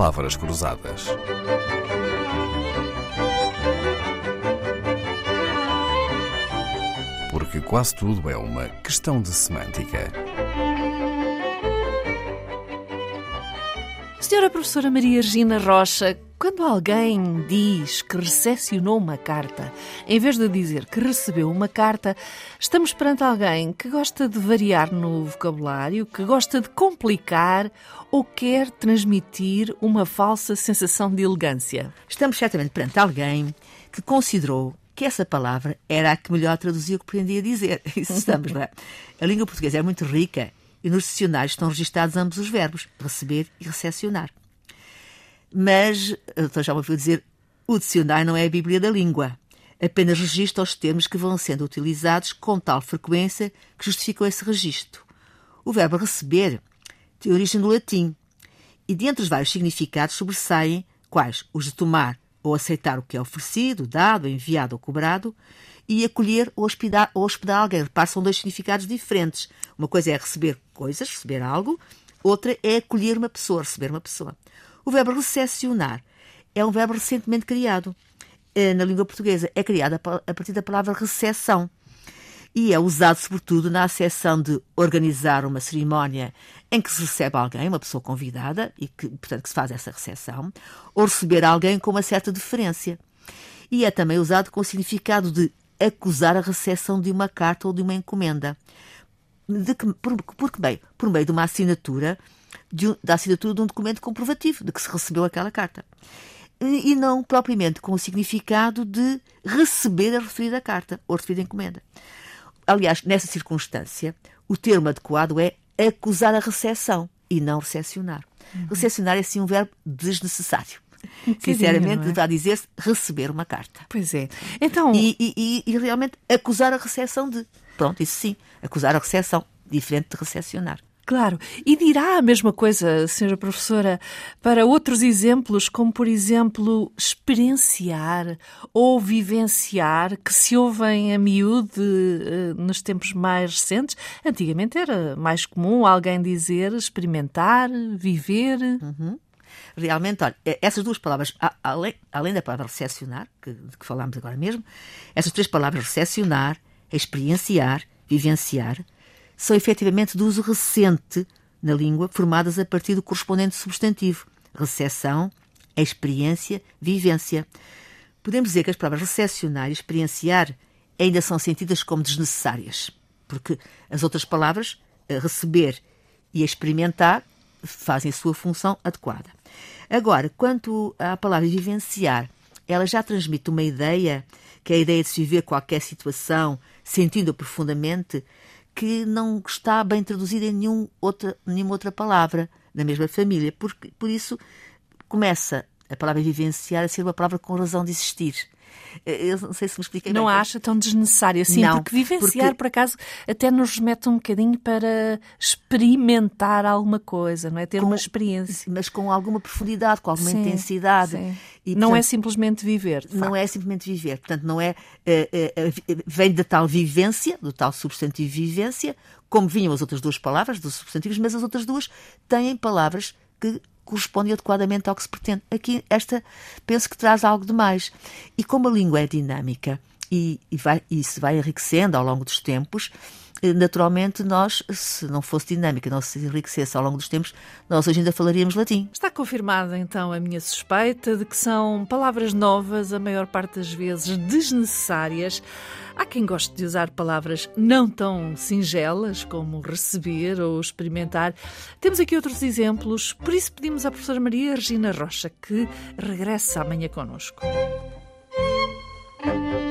Palavras Cruzadas. Porque quase tudo é uma questão de semântica. Senhora Professora Maria Regina Rocha, quando alguém diz que recepcionou uma carta, em vez de dizer que recebeu uma carta, estamos perante alguém que gosta de variar no vocabulário, que gosta de complicar ou quer transmitir uma falsa sensação de elegância. Estamos certamente perante alguém que considerou que essa palavra era a que melhor traduzia o que pretendia dizer. Isso estamos, não é? A língua portuguesa é muito rica e nos dicionários estão registados ambos os verbos, receber e recepcionar. Mas, então já ouviu dizer, o dicionário não é a Bíblia da língua. Apenas registra os termos que vão sendo utilizados com tal frequência que justificam esse registro. O verbo receber tem origem no latim e, dentre os vários significados, sobressaem quais os de tomar ou aceitar o que é oferecido, dado, enviado ou cobrado, e acolher ou hospedar, ou hospedar alguém. Repare, são dois significados diferentes. Uma coisa é receber coisas, receber algo, outra é acolher uma pessoa, receber uma pessoa. O verbo recepcionar é um verbo recentemente criado na língua portuguesa. É criado a partir da palavra recepção e é usado sobretudo na acessão de organizar uma cerimónia em que se recebe alguém, uma pessoa convidada, e que, portanto, que se faz essa recepção, ou receber alguém com uma certa deferência. E é também usado com o significado de acusar a recepção de uma carta ou de uma encomenda. De que, por, por que meio? Por meio de uma assinatura, de da assinatura de um documento comprovativo de que se recebeu aquela carta. E, e não propriamente com o significado de receber a referida carta ou a referida encomenda. Aliás, nessa circunstância, o termo adequado é acusar a recepção e não recepcionar. Uhum. Recepcionar é sim um verbo desnecessário. Um Sinceramente, é? deverá dizer-se receber uma carta. Pois é. Então... E, e, e, realmente acusar a recepção de. Pronto, isso sim. Acusar a recepção, diferente de recepcionar. Claro. E dirá a mesma coisa, senhora professora, para outros exemplos, como por exemplo experienciar ou vivenciar, que se ouvem a miúde eh, nos tempos mais recentes. Antigamente era mais comum alguém dizer experimentar, viver. Uhum. Realmente, olha, essas duas palavras, além, além da palavra recepcionar, que, de que falámos agora mesmo, essas três palavras, recepcionar, experienciar, vivenciar, são efetivamente de uso recente na língua, formadas a partir do correspondente substantivo, recepção, experiência, vivência. Podemos dizer que as palavras recepcionar e experienciar ainda são sentidas como desnecessárias, porque as outras palavras, receber e experimentar, fazem a sua função adequada. Agora, quanto à palavra vivenciar, ela já transmite uma ideia, que é a ideia de se viver qualquer situação, sentindo-a profundamente, que não está bem traduzida em nenhum outra, nenhuma outra palavra na mesma família. Por, por isso, começa a palavra vivenciar a ser uma palavra com razão de existir. Eu não sei se me expliquei Não bem. acha tão desnecessário assim, não, porque vivenciar, porque... por acaso, até nos remete um bocadinho para experimentar alguma coisa, não é? Ter com, uma experiência. Mas com alguma profundidade, com alguma sim, intensidade. Sim. E, não é simplesmente viver. Não é simplesmente viver. Portanto, não é. Uh, uh, vem da tal vivência, do tal substantivo vivência, como vinham as outras duas palavras dos substantivos, mas as outras duas têm palavras que corresponde adequadamente ao que se pretende. Aqui, esta, penso que traz algo de mais. E como a língua é dinâmica e, e, vai, se vai enriquecendo ao longo dos tempos, eh, naturalmente nós, se não fosse dinâmica, não se enriquecesse ao longo dos tempos, nós hoje ainda falaríamos latim. Está confirmada então a minha suspeita de que são palavras novas, a maior parte das vezes desnecessárias. Há quem goste de usar palavras não tão singelas como receber ou experimentar. Temos aqui outros exemplos, por isso pedimos à professora Maria Regina Rocha que regresse amanhã connosco.